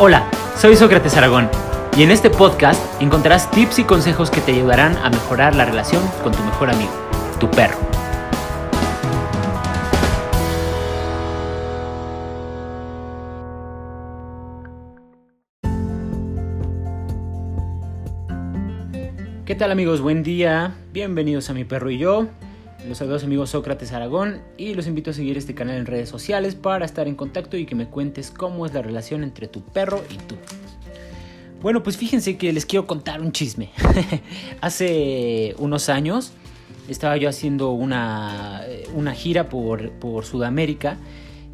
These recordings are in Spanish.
Hola, soy Sócrates Aragón y en este podcast encontrarás tips y consejos que te ayudarán a mejorar la relación con tu mejor amigo, tu perro. ¿Qué tal amigos? Buen día, bienvenidos a mi perro y yo. Los saludos amigos Sócrates Aragón y los invito a seguir este canal en redes sociales para estar en contacto y que me cuentes cómo es la relación entre tu perro y tú. Bueno, pues fíjense que les quiero contar un chisme. Hace unos años estaba yo haciendo una, una gira por, por Sudamérica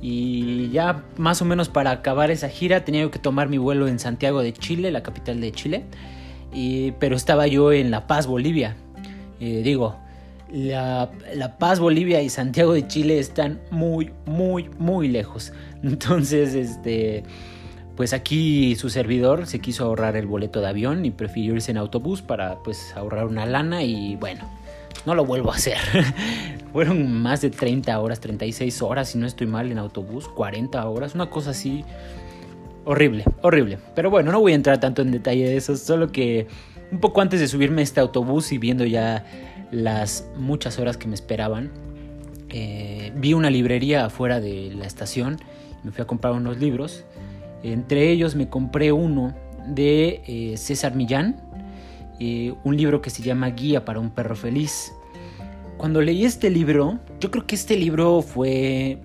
y ya más o menos para acabar esa gira tenía que tomar mi vuelo en Santiago de Chile, la capital de Chile, y, pero estaba yo en La Paz, Bolivia. Eh, digo, la, Paz, Bolivia y Santiago de Chile están muy, muy, muy lejos. Entonces, este, pues aquí su servidor se quiso ahorrar el boleto de avión y prefirió irse en autobús para pues ahorrar una lana y bueno, no lo vuelvo a hacer. Fueron más de 30 horas, 36 horas, si no estoy mal, en autobús, 40 horas, una cosa así horrible, horrible. Pero bueno, no voy a entrar tanto en detalle de eso, solo que un poco antes de subirme a este autobús y viendo ya las muchas horas que me esperaban, eh, vi una librería afuera de la estación, me fui a comprar unos libros, entre ellos me compré uno de eh, César Millán, eh, un libro que se llama Guía para un perro feliz. Cuando leí este libro, yo creo que este libro fue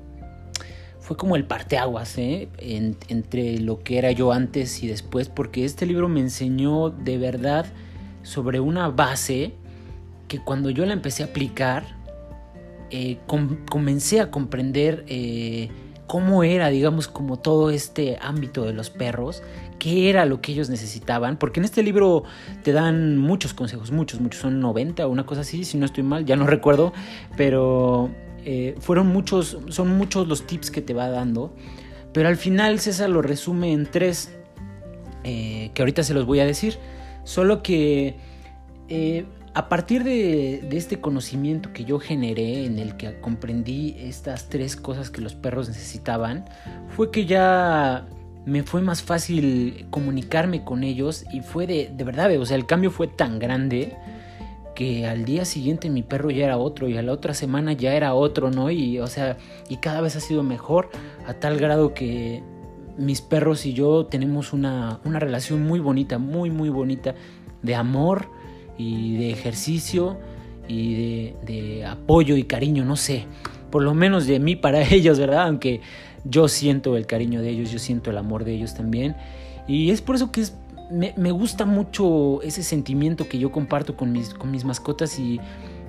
fue como el parteaguas ¿eh? entre lo que era yo antes y después, porque este libro me enseñó de verdad sobre una base que cuando yo la empecé a aplicar, eh, comencé a comprender eh, cómo era, digamos, como todo este ámbito de los perros, qué era lo que ellos necesitaban, porque en este libro te dan muchos consejos, muchos, muchos, son 90 o una cosa así, si no estoy mal, ya no recuerdo, pero eh, fueron muchos, son muchos los tips que te va dando, pero al final César lo resume en tres, que ahorita se los voy a decir, solo que a partir de, este conocimiento que yo generé, en el que comprendí estas tres cosas que los perros necesitaban, fue que ya me fue más fácil comunicarme con ellos y fue de, de verdad, o sea, el cambio fue tan grande que al día siguiente mi perro ya era otro y a la otra semana ya era otro, ¿no? Y o sea, y cada vez ha sido mejor a tal grado que mis perros y yo tenemos una, una relación muy bonita, muy, muy bonita de amor, y de ejercicio y de, apoyo y cariño, no sé, por lo menos de mí para ellos, ¿verdad? Aunque yo siento el cariño de ellos, yo siento el amor de ellos también. Y es por eso que me, gusta mucho ese sentimiento que yo comparto con mis, con mis mascotas y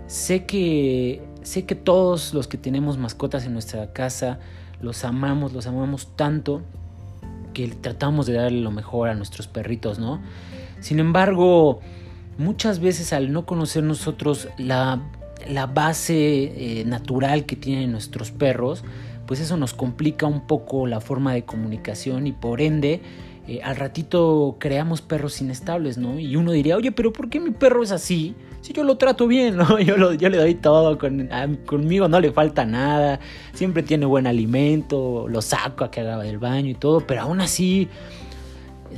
sé que, sé que todos los que tenemos mascotas en nuestra casa los amamos, los amamos tanto que tratamos de darle lo mejor a nuestros perritos, ¿no? Sin embargo, muchas veces al no conocer nosotros la, base eh, natural que tienen nuestros perros, pues eso nos complica un poco la forma de comunicación y por ende eh, al ratito creamos perros inestables, ¿no? Y uno diría, oye, pero ¿por qué mi perro es así? Si yo lo trato bien, ¿no? Yo, le doy todo, conmigo no le falta nada, siempre tiene buen alimento, lo saco a que haga del baño y todo, pero aún así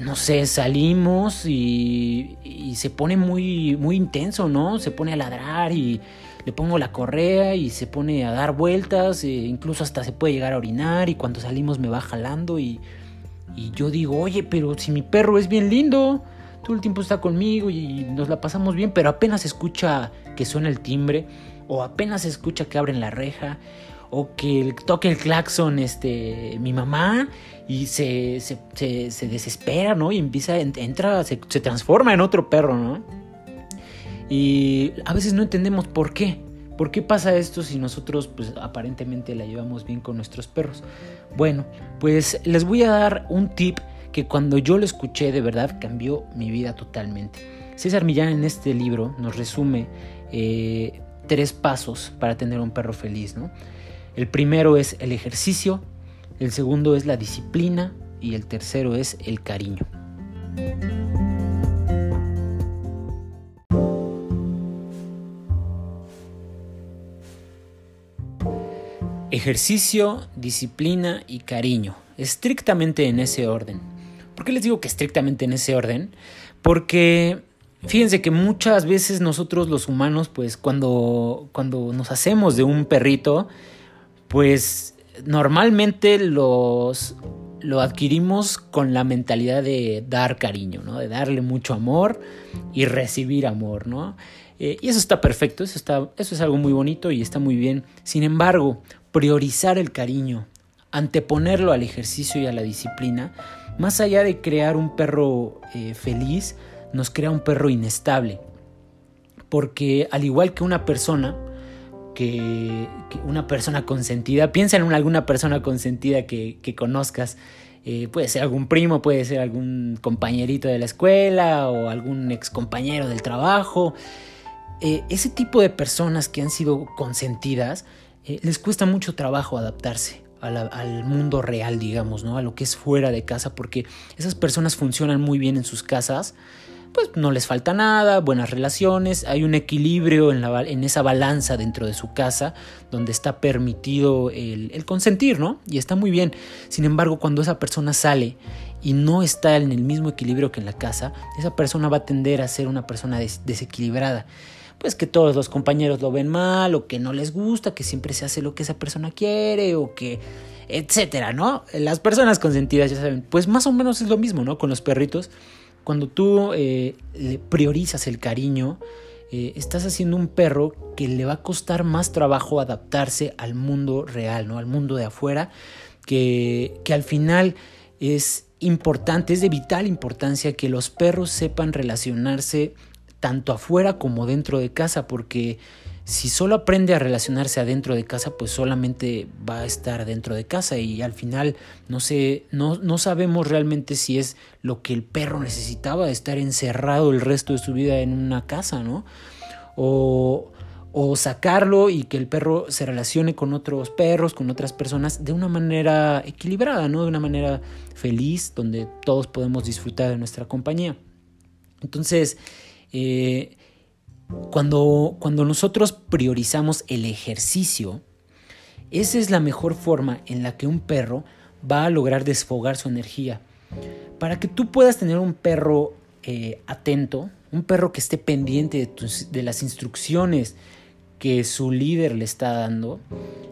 no sé, salimos y, se pone muy, muy intenso, ¿no? Se pone a ladrar y le pongo la correa y se pone a dar vueltas, e incluso hasta se puede llegar a orinar y cuando salimos me va jalando y, y yo digo, oye, pero si mi perro es bien lindo, todo el tiempo está conmigo y nos la pasamos bien, pero apenas escucha que suena el timbre o apenas escucha que abren la reja o que toque el claxon este, mi mamá y se, se, desespera, ¿no? Y empieza, entra, se, se transforma en otro perro, ¿no? Y a veces no entendemos por qué. ¿Por qué pasa esto si nosotros pues aparentemente la llevamos bien con nuestros perros? Bueno, pues les voy a dar un tip que cuando yo lo escuché de verdad cambió mi vida totalmente. César Millán en este libro nos resume eh, tres pasos para tener un perro feliz, ¿no? El primero es el ejercicio, el segundo es la disciplina y el tercero es el cariño. Ejercicio, disciplina y cariño, estrictamente en ese orden. ¿Por qué les digo que estrictamente en ese orden? Porque fíjense que muchas veces nosotros los humanos, pues cuando, cuando nos hacemos de un perrito, pues normalmente los lo adquirimos con la mentalidad de dar cariño, ¿no? De darle mucho amor y recibir amor, ¿no? Eh, y eso está perfecto, eso, está, eso es algo muy bonito y está muy bien. Sin embargo, priorizar el cariño, anteponerlo al ejercicio y a la disciplina, más allá de crear un perro eh, feliz, nos crea un perro inestable. Porque al igual que una persona, que, una persona consentida, piensa en alguna persona consentida que, conozcas, eh, puede ser algún primo, puede ser algún compañerito de la escuela o algún ex compañero del trabajo. Eh, ese tipo de personas que han sido consentidas eh, les cuesta mucho trabajo adaptarse al mundo real, digamos, ¿no? A lo que es fuera de casa, porque esas personas funcionan muy bien en sus casas, pues no les falta nada, buenas relaciones, hay un equilibrio en, esa balanza dentro de su casa donde está permitido el, consentir, ¿no? Y está muy bien. Sin embargo, cuando esa persona sale y no está en el mismo equilibrio que en la casa, esa persona va a tender a ser una persona desequilibrada. Pues que todos los compañeros lo ven mal, o que no les gusta, que siempre se hace lo que esa persona quiere, o que etcétera, ¿no? Las personas consentidas, ya saben, pues más o menos es lo mismo, ¿no? Con los perritos cuando tú eh, priorizas el cariño, eh, estás haciendo un perro que le va a costar más trabajo adaptarse al mundo real, ¿no? Al mundo de afuera, que, que al final es importante, es de vital importancia que los perros sepan relacionarse tanto afuera como dentro de casa, porque si solo aprende a relacionarse adentro de casa, pues solamente va a estar dentro de casa y al final no sé, no, no sabemos realmente si es lo que el perro necesitaba, estar encerrado el resto de su vida en una casa, ¿no? O, o sacarlo y que el perro se relacione con otros perros, con otras personas de una manera equilibrada, ¿no? De una manera feliz, donde todos podemos disfrutar de nuestra compañía. Entonces, eh, cuando, cuando nosotros priorizamos el ejercicio, esa es la mejor forma en la que un perro va a lograr desfogar su energía. Para que tú puedas tener un perro eh, atento, un perro que esté pendiente de, las instrucciones que su líder le está dando,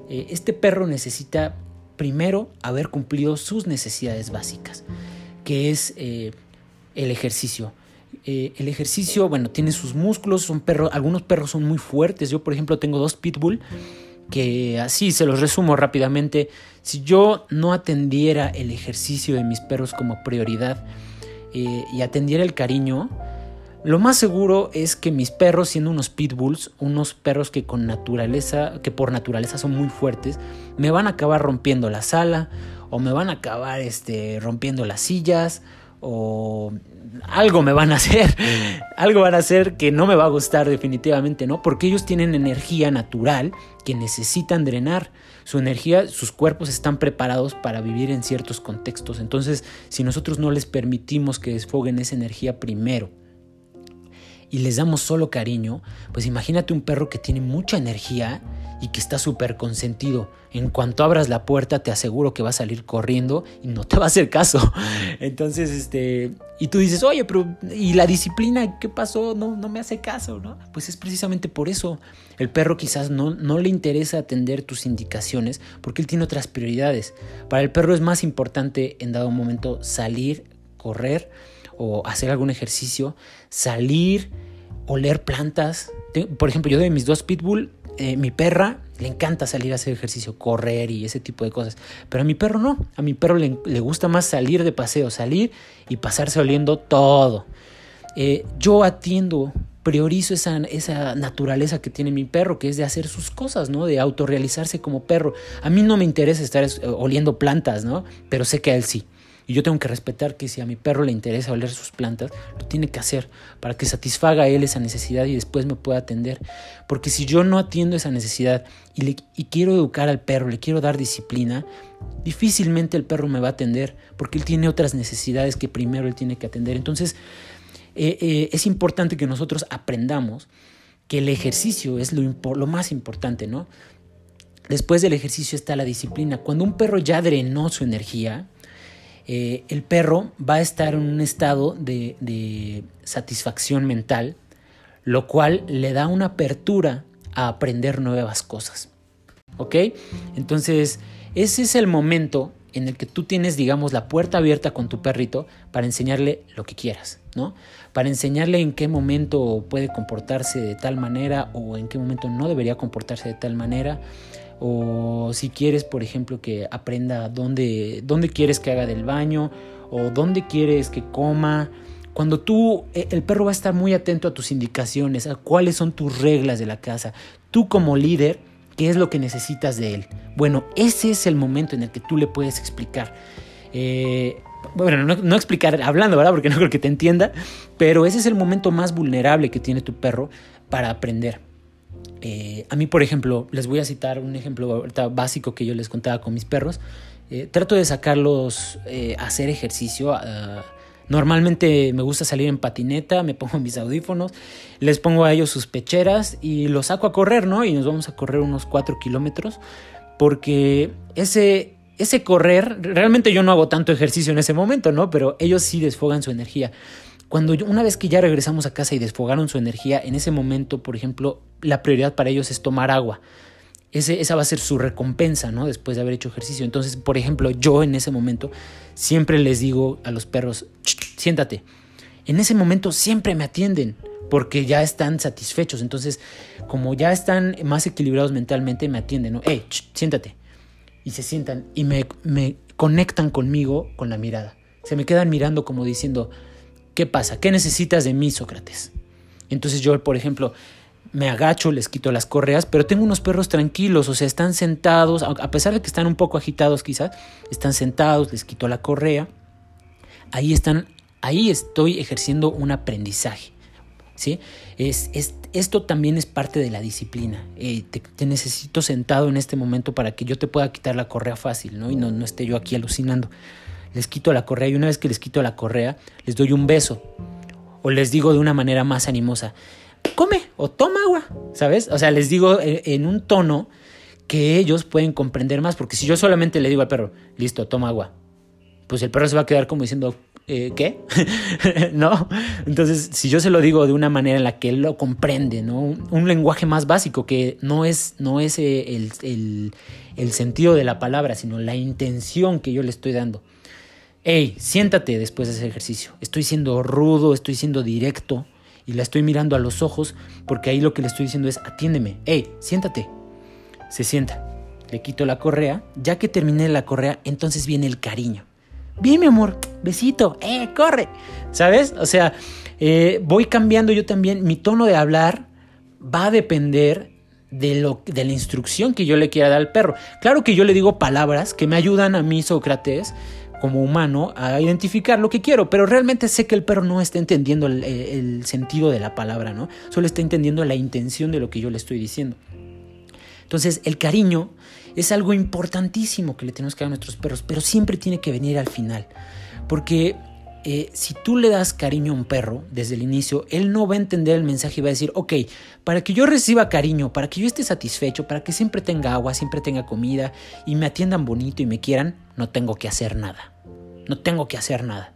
eh, este perro necesita primero haber cumplido sus necesidades básicas, que es el ejercicio. Eh, el ejercicio, bueno, tiene sus músculos, son perros, algunos perros son muy fuertes. Yo, por ejemplo, tengo dos pitbull que así se los resumo rápidamente. Si yo no atendiera el ejercicio de mis perros como prioridad eh, y atendiera el cariño, lo más seguro es que mis perros, siendo unos pitbulls, unos perros que con naturaleza, que por naturaleza son muy fuertes, me van a acabar rompiendo la sala o me van a acabar este, rompiendo las sillas o algo me van a hacer, algo van a hacer que no me va a gustar definitivamente, ¿no? Porque ellos tienen energía natural que necesitan drenar. Su energía, sus cuerpos están preparados para vivir en ciertos contextos. Entonces, si nosotros no les permitimos que desfoguen esa energía primero y les damos solo cariño, pues imagínate un perro que tiene mucha energía y que está súper consentido. En cuanto abras la puerta, te aseguro que va a salir corriendo y no te va a hacer caso. Entonces, este, y tú dices, oye, pero ¿y la disciplina qué pasó? No, no me hace caso, ¿no? Pues es precisamente por eso. El perro quizás no, no le interesa atender tus indicaciones porque él tiene otras prioridades. Para el perro es más importante en dado momento salir, correr o hacer algún ejercicio, salir, oler plantas. Por ejemplo, yo de mis dos pitbull eh, mi perra le encanta salir a hacer ejercicio, correr y ese tipo de cosas. Pero a mi perro no. A mi perro le, gusta más salir de paseo, salir y pasarse oliendo todo. Eh, yo atiendo, priorizo esa, esa naturaleza que tiene mi perro, que es de hacer sus cosas, ¿no? De autorrealizarse como perro. A mí no me interesa estar oliendo plantas, ¿no? Pero sé que a él sí. Y yo tengo que respetar que si a mi perro le interesa oler sus plantas, lo tiene que hacer para que satisfaga a él esa necesidad y después me pueda atender. Porque si yo no atiendo esa necesidad y, quiero educar al perro, le quiero dar disciplina, difícilmente el perro me va a atender porque él tiene otras necesidades que primero él tiene que atender. Entonces, eh, eh, es importante que nosotros aprendamos que el ejercicio es lo, lo más importante, ¿no? Después del ejercicio está la disciplina. Cuando un perro ya drenó su energía, eh, el perro va a estar en un estado de, de satisfacción mental, lo cual le da una apertura a aprender nuevas cosas. ¿Ok? Entonces, ese es el momento en el que tú tienes, digamos, la puerta abierta con tu perrito para enseñarle lo que quieras, ¿no? Para enseñarle en qué momento puede comportarse de tal manera o en qué momento no debería comportarse de tal manera. O si quieres, por ejemplo, que aprenda dónde, dónde quieres que haga del baño o dónde quieres que coma. Cuando tú, eh, el perro va a estar muy atento a tus indicaciones, a cuáles son tus reglas de la casa. Tú como líder ¿Qué es lo que necesitas de él? Bueno, ese es el momento en el que tú le puedes explicar. Eh, bueno, no, explicar hablando, ¿verdad? Porque no creo que te entienda, pero ese es el momento más vulnerable que tiene tu perro para aprender. Eh, a mí, por ejemplo, les voy a citar un ejemplo básico que yo les contaba con mis perros. Eh, trato de sacarlos a hacer ejercicio. Normalmente me gusta salir en patineta, me pongo mis audífonos, les pongo a ellos sus pecheras y los saco a correr, ¿no? Y nos vamos a correr unos 4 kilómetros porque ese, ese correr, realmente yo no hago tanto ejercicio en ese momento, ¿no? Pero ellos sí desfogan su energía. Cuando yo, una vez que ya regresamos a casa y desfogaron su energía, en ese momento, por ejemplo, la prioridad para ellos es tomar agua esa va a ser su recompensa, ¿no? Después de haber hecho ejercicio. Entonces, por ejemplo, yo en ese momento siempre les digo a los perros, siéntate. En ese momento siempre me atienden porque ya están satisfechos. Entonces, como ya están más equilibrados mentalmente, me atienden, ¿no? Hey, siéntate. Y se sientan y me, me conectan conmigo con la mirada. Se me quedan mirando como diciendo, ¿qué pasa? ¿Qué necesitas de mí, Sócrates? Entonces yo, por ejemplo, me agacho, les quito las correas, pero tengo unos perros tranquilos, o sea, están sentados, a pesar de que están un poco agitados quizás, están sentados, les quito la correa, ahí están, ahí estoy ejerciendo un aprendizaje. ¿Sí? Es, esto también es parte de la disciplina. Eh, te, necesito sentado en este momento para que yo te pueda quitar la correa fácil, ¿no? Y no esté yo aquí alucinando. Les quito la correa y una vez que les quito la correa, les doy un beso. O les digo de una manera más animosa, come o toma agua, ¿sabes? O sea, les digo en un tono que ellos pueden comprender más, porque si yo solamente le digo al perro, listo, toma agua, pues el perro se va a quedar como diciendo, eh, ¿qué? ¿No? Entonces, si yo se lo digo de una manera en la que él lo comprende, ¿no? Un, lenguaje más básico que no es, no es eh, el, el sentido de la palabra, sino la intención que yo le estoy dando. Hey, siéntate después de ese ejercicio. Estoy siendo rudo, estoy siendo directo y la estoy mirando a los ojos porque ahí lo que le estoy diciendo es atiéndeme, hey, siéntate. Se sienta, le quito la correa, ya que terminé la correa, entonces viene el cariño. Bien, mi amor, besito, eh, corre, ¿sabes? O sea, eh, voy cambiando yo también, mi tono de hablar va a depender de, lo, de la instrucción que yo le quiera dar al perro. Claro que yo le digo palabras que me ayudan a mí, Sócrates, como humano a identificar lo que quiero, pero realmente sé que el perro no está entendiendo el, sentido de la palabra, ¿no? Solo está entendiendo la intención de lo que yo le estoy diciendo. Entonces, el cariño es algo importantísimo que le tenemos que dar a nuestros perros, pero siempre tiene que venir al final, porque eh, si tú le das cariño a un perro desde el inicio, él no va a entender el mensaje y va a decir, ok, para que yo reciba cariño, para que yo esté satisfecho, para que siempre tenga agua, siempre tenga comida y me atiendan bonito y me quieran, no tengo que hacer nada. No tengo que hacer nada.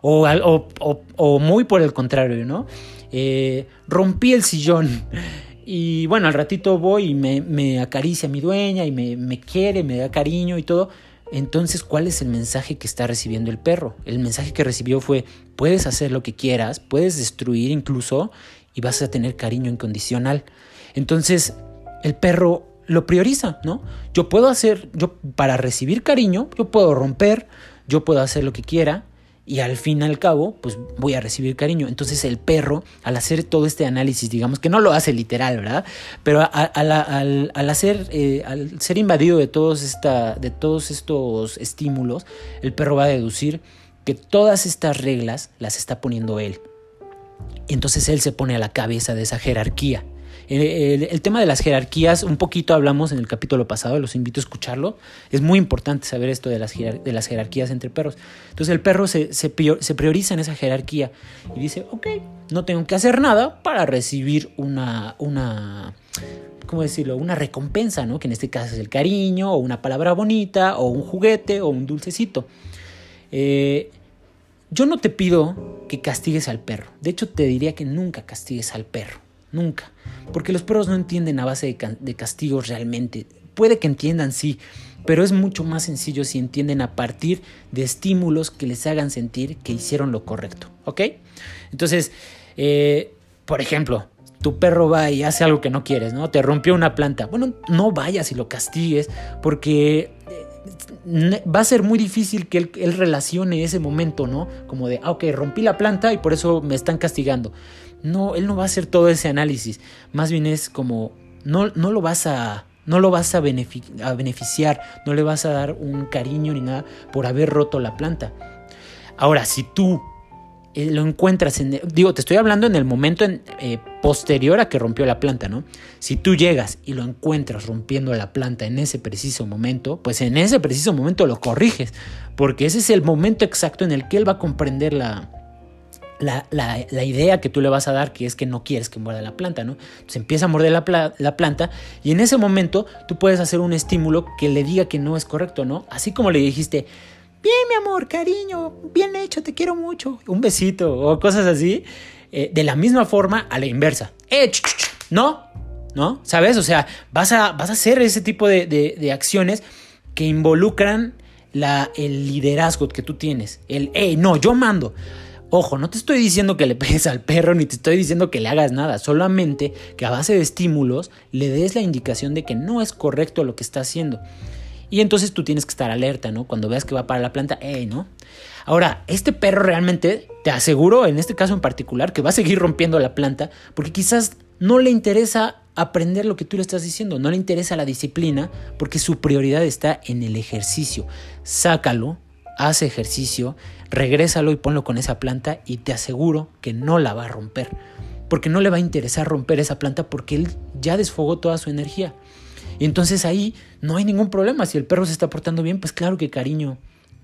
O, muy por el contrario, ¿no? Eh, rompí el sillón. Y bueno, al ratito voy y me, me acaricia mi dueña y me, me quiere, me da cariño y todo entonces, ¿cuál es el mensaje que está recibiendo el perro? El mensaje que recibió fue, puedes hacer lo que quieras, puedes destruir incluso y vas a tener cariño incondicional. Entonces, el perro lo prioriza, ¿no? Yo puedo hacer, yo para recibir cariño, yo puedo romper, yo puedo hacer lo que quiera, y al fin y al cabo, pues voy a recibir cariño. Entonces el perro, al hacer todo este análisis, digamos que no lo hace literal, ¿verdad? Pero al, hacer, eh, al ser invadido de todos, esta, de todos estos estímulos, el perro va a deducir que todas estas reglas las está poniendo él. Y entonces él se pone a la cabeza de esa jerarquía. El, tema de las jerarquías, un poquito hablamos en el capítulo pasado, los invito a escucharlo. Es muy importante saber esto de las, de las jerarquías entre perros. Entonces el perro se, se, prioriza en esa jerarquía y dice, ok, no tengo que hacer nada para recibir una, una ¿cómo decirlo? Una recompensa, ¿no? Que en este caso es el cariño, o una palabra bonita, o un juguete, o un dulcecito. Eh, yo no te pido que castigues al perro. De hecho, te diría que nunca castigues al perro. Nunca. Porque los perros no entienden a base de, castigos realmente. Puede que entiendan, sí, pero es mucho más sencillo si entienden a partir de estímulos que les hagan sentir que hicieron lo correcto. ¿Ok? Entonces, eh, por ejemplo, tu perro va y hace algo que no quieres, ¿no? Te rompió una planta. Bueno, no vayas y lo castigues porque va a ser muy difícil que él, relacione ese momento, ¿no? Como de, ah, ok, rompí la planta y por eso me están castigando. No, él no va a hacer todo ese análisis. Más bien es como, no, no lo vas a... No lo vas a, a beneficiar, no le vas a dar un cariño ni nada por haber roto la planta. Ahora, si tú eh, lo encuentras en, digo, te estoy hablando en el momento eh, posterior a que rompió la planta, ¿no? Si tú llegas y lo encuentras rompiendo la planta en ese preciso momento, pues en ese preciso momento lo corriges, porque ese es el momento exacto en el que él va a comprender la, la, la, idea que tú le vas a dar, que es que no quieres que muerda la planta, ¿no? Entonces empieza a morder la, la, planta y en ese momento tú puedes hacer un estímulo que le diga que no es correcto, ¿no? Así como le dijiste, bien mi amor, cariño, bien hecho, te quiero mucho, un besito o cosas así, eh, de la misma forma a la inversa. Eh, no, ¿no? ¿Sabes? O sea, vas a, vas a hacer ese tipo de, acciones que involucran el liderazgo que tú tienes. El, no, yo mando. Ojo, no te estoy diciendo que le pegues al perro ni te estoy diciendo que le hagas nada, solamente que a base de estímulos le des la indicación de que no es correcto lo que está haciendo. Y entonces tú tienes que estar alerta, ¿no? Cuando veas que va para la planta, ¡eh, no! Ahora, este perro realmente, te aseguro, en este caso en particular, que va a seguir rompiendo la planta, porque quizás no le interesa aprender lo que tú le estás diciendo, no le interesa la disciplina, porque su prioridad está en el ejercicio. Sácalo, haz ejercicio, regrésalo y ponlo con esa planta y te aseguro que no la va a romper, porque no le va a interesar romper esa planta porque él ya desfogó toda su energía. Y entonces ahí no hay ningún problema. Si el perro se está portando bien, pues claro que cariño,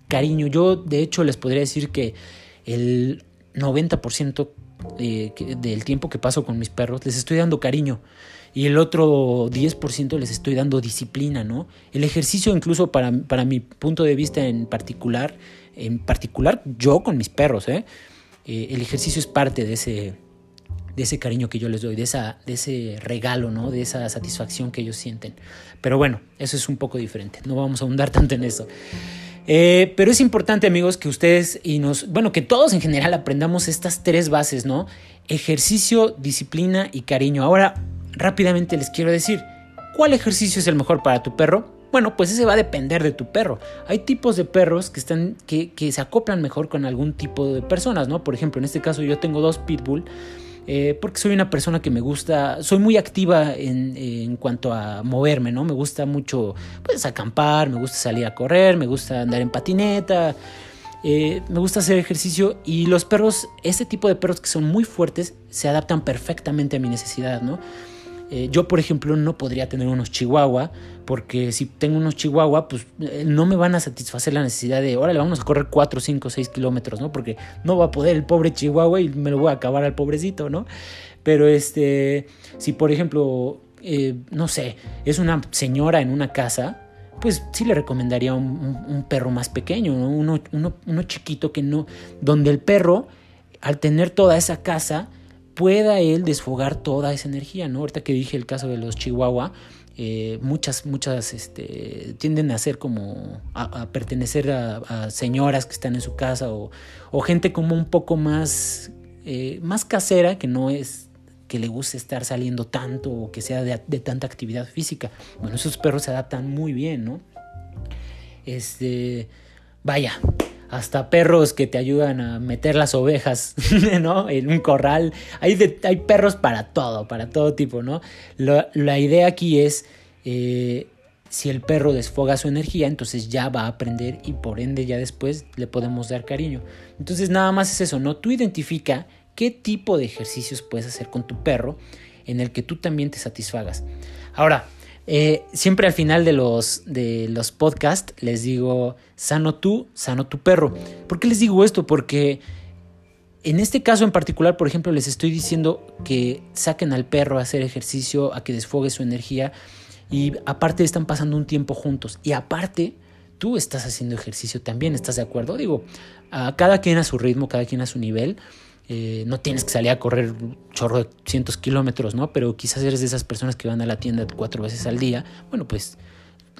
cariño. Yo de hecho les podría decir que el 90% del tiempo que paso con mis perros les estoy dando cariño y el otro 10% les estoy dando disciplina, ¿no? El ejercicio incluso para, para, mi punto de vista en particular, en particular yo con mis perros, ¿eh? Eh, el ejercicio es parte de ese, de ese cariño que yo les doy, de, esa, de ese regalo, ¿no? De esa satisfacción que ellos sienten. Pero bueno, eso es un poco diferente, no vamos a ahondar tanto en eso. Eh, pero es importante, amigos, que ustedes y nos, bueno, que todos en general aprendamos estas tres bases, ¿no? Ejercicio, disciplina y cariño. Ahora, rápidamente les quiero decir, ¿cuál ejercicio es el mejor para tu perro? Bueno, pues ese va a depender de tu perro. Hay tipos de perros que, están, que, que se acoplan mejor con algún tipo de personas, ¿no? Por ejemplo, en este caso yo tengo dos pitbull eh, porque soy una persona que me gusta, soy muy activa en, cuanto a moverme, ¿no? Me gusta mucho, pues, acampar, me gusta salir a correr, me gusta andar en patineta, eh, me gusta hacer ejercicio y los perros, este tipo de perros que son muy fuertes, se adaptan perfectamente a mi necesidad, ¿no? Eh, yo, por ejemplo, no podría tener unos chihuahua, porque si tengo unos chihuahua, pues eh, no me van a satisfacer la necesidad de, órale, vamos a correr 4, 5, 6 kilómetros, ¿no? Porque no va a poder el pobre chihuahua y me lo voy a acabar al pobrecito, ¿no? Pero este, si por ejemplo, eh, no sé, es una señora en una casa, pues sí le recomendaría un, perro más pequeño, uno, uno, uno chiquito que no, donde el perro, al tener toda esa casa, pueda él desfogar toda esa energía, ¿no? Ahorita que dije el caso de los chihuahua, eh, muchas, muchas este, tienden a ser como a, pertenecer a, señoras que están en su casa o, gente como un poco más, eh, más casera que no es que le guste estar saliendo tanto o que sea de, de, tanta actividad física. Bueno, esos perros se adaptan muy bien, ¿no? Este, vaya, hasta perros que te ayudan a meter las ovejas, ¿no? En un corral. Hay, hay perros para todo, para todo tipo, ¿no? la idea aquí es, eh, si el perro desfoga su energía, entonces ya va a aprender y por ende ya después le podemos dar cariño. Entonces nada más es eso, ¿no? Tú identifica qué tipo de ejercicios puedes hacer con tu perro en el que tú también te satisfagas. Ahora, eh, siempre al final de los, de los podcasts les digo, sano tú, sano tu perro. ¿Por qué les digo esto? Porque en este caso en particular, por ejemplo, les estoy diciendo que saquen al perro a hacer ejercicio, a que desfogue su energía y aparte están pasando un tiempo juntos. Y aparte, tú estás haciendo ejercicio también, ¿estás de acuerdo? Digo, cada quien a su ritmo, cada quien a su nivel. Eh, no tienes que salir a correr chorro de cientos kilómetros, ¿no? Pero quizás eres de esas personas que van a la tienda cuatro veces al día. Bueno, pues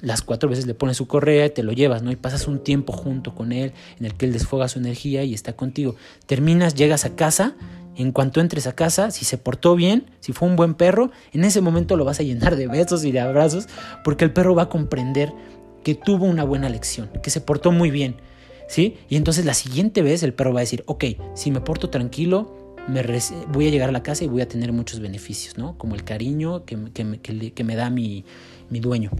las cuatro veces le pones su correa y te lo llevas, ¿no? Y pasas un tiempo junto con él en el que él desfoga su energía y está contigo. Terminas, llegas a casa, en cuanto entres a casa, si se portó bien, si fue un buen perro, en ese momento lo vas a llenar de besos y de abrazos, porque el perro va a comprender que tuvo una buena lección, que se portó muy bien ¿sí? Y entonces la siguiente vez el perro va a decir, ok, si me porto tranquilo, me voy a llegar a la casa y voy a tener muchos beneficios, ¿no? Como el cariño que, que, me da mi, mi dueño.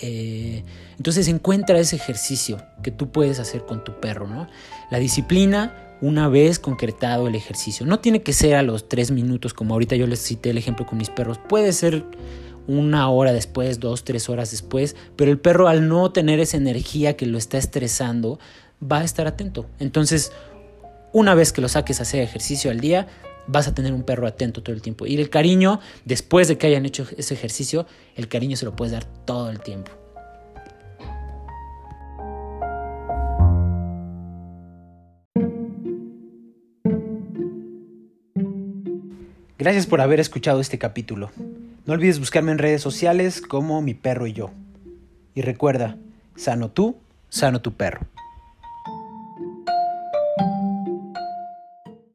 Eh, entonces encuentra ese ejercicio que tú puedes hacer con tu perro, ¿no? La disciplina, una vez concretado el ejercicio. No tiene que ser a los tres minutos, como ahorita yo les cité el ejemplo con mis perros. Puede ser una hora después, dos, tres horas después, pero el perro al no tener esa energía que lo está estresando, va a estar atento. Entonces, una vez que lo saques a hacer ejercicio al día, vas a tener un perro atento todo el tiempo. Y el cariño, después de que hayan hecho ese ejercicio, el cariño se lo puedes dar todo el tiempo. Gracias por haber escuchado este capítulo. No olvides buscarme en redes sociales como mi perro y yo. Y recuerda, sano tú, sano tu perro.